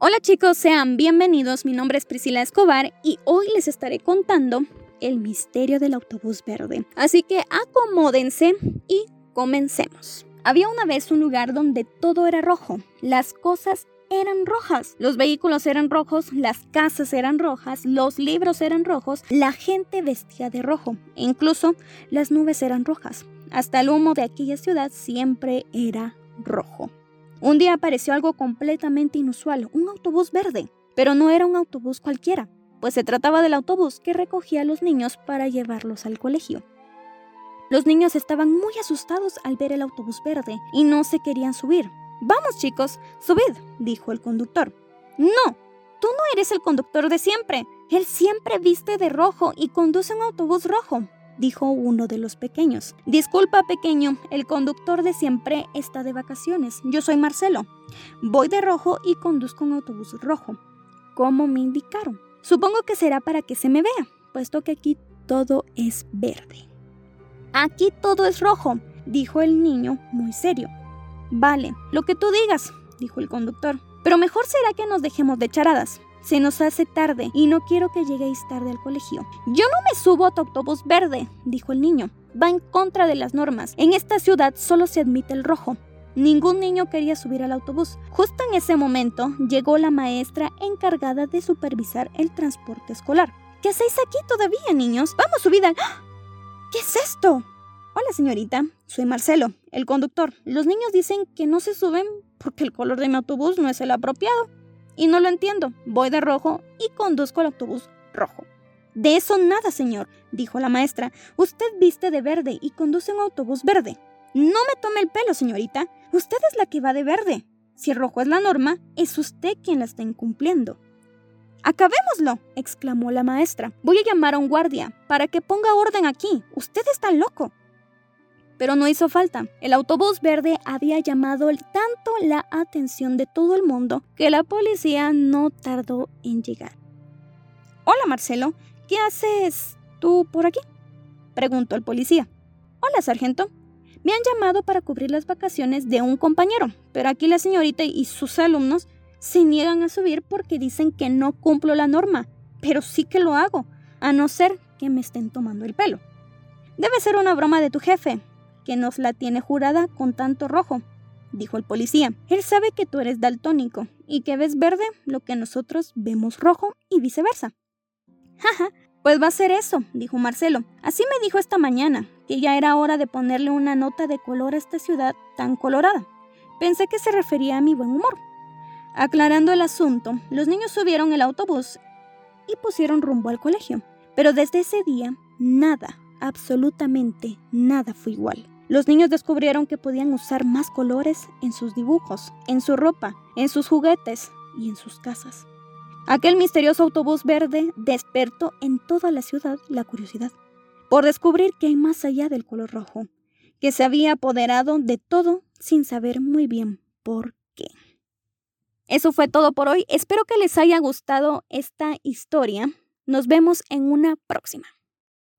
Hola chicos, sean bienvenidos. Mi nombre es Priscila Escobar y hoy les estaré contando el misterio del autobús verde. Así que acomódense y comencemos. Había una vez un lugar donde todo era rojo. Las cosas eran rojas. Los vehículos eran rojos, las casas eran rojas, los libros eran rojos, la gente vestía de rojo e incluso las nubes eran rojas. Hasta el humo de aquella ciudad siempre era rojo. Un día apareció algo completamente inusual, un autobús verde, pero no era un autobús cualquiera, pues se trataba del autobús que recogía a los niños para llevarlos al colegio. Los niños estaban muy asustados al ver el autobús verde y no se querían subir. Vamos chicos, subid, dijo el conductor. No, tú no eres el conductor de siempre. Él siempre viste de rojo y conduce un autobús rojo dijo uno de los pequeños. Disculpa, pequeño, el conductor de siempre está de vacaciones. Yo soy Marcelo. Voy de rojo y conduzco un autobús rojo, como me indicaron. Supongo que será para que se me vea, puesto que aquí todo es verde. Aquí todo es rojo, dijo el niño muy serio. Vale, lo que tú digas, dijo el conductor. Pero mejor será que nos dejemos de charadas. Se nos hace tarde y no quiero que lleguéis tarde al colegio. Yo no me subo a tu autobús verde, dijo el niño. Va en contra de las normas. En esta ciudad solo se admite el rojo. Ningún niño quería subir al autobús. Justo en ese momento llegó la maestra encargada de supervisar el transporte escolar. ¿Qué hacéis aquí todavía, niños? Vamos, subida. ¡Ah! ¿Qué es esto? Hola, señorita. Soy Marcelo, el conductor. Los niños dicen que no se suben porque el color de mi autobús no es el apropiado. Y no lo entiendo. Voy de rojo y conduzco el autobús rojo. De eso nada, señor, dijo la maestra. Usted viste de verde y conduce un autobús verde. No me tome el pelo, señorita. Usted es la que va de verde. Si el rojo es la norma, es usted quien la está incumpliendo. Acabémoslo, exclamó la maestra. Voy a llamar a un guardia para que ponga orden aquí. Usted está loco. Pero no hizo falta. El autobús verde había llamado tanto la atención de todo el mundo que la policía no tardó en llegar. Hola Marcelo, ¿qué haces tú por aquí? preguntó el policía. Hola, sargento. Me han llamado para cubrir las vacaciones de un compañero, pero aquí la señorita y sus alumnos se niegan a subir porque dicen que no cumplo la norma, pero sí que lo hago, a no ser que me estén tomando el pelo. Debe ser una broma de tu jefe, que nos la tiene jurada con tanto rojo, dijo el policía. Él sabe que tú eres daltónico y que ves verde lo que nosotros vemos rojo y viceversa. Jaja, pues va a ser eso, dijo Marcelo. Así me dijo esta mañana, que ya era hora de ponerle una nota de color a esta ciudad tan colorada. Pensé que se refería a mi buen humor. Aclarando el asunto, los niños subieron el autobús y pusieron rumbo al colegio. Pero desde ese día, nada, absolutamente nada fue igual. Los niños descubrieron que podían usar más colores en sus dibujos, en su ropa, en sus juguetes y en sus casas. Aquel misterioso autobús verde despertó en toda la ciudad la curiosidad por descubrir que hay más allá del color rojo, que se había apoderado de todo sin saber muy bien por qué. Eso fue todo por hoy. Espero que les haya gustado esta historia. Nos vemos en una próxima.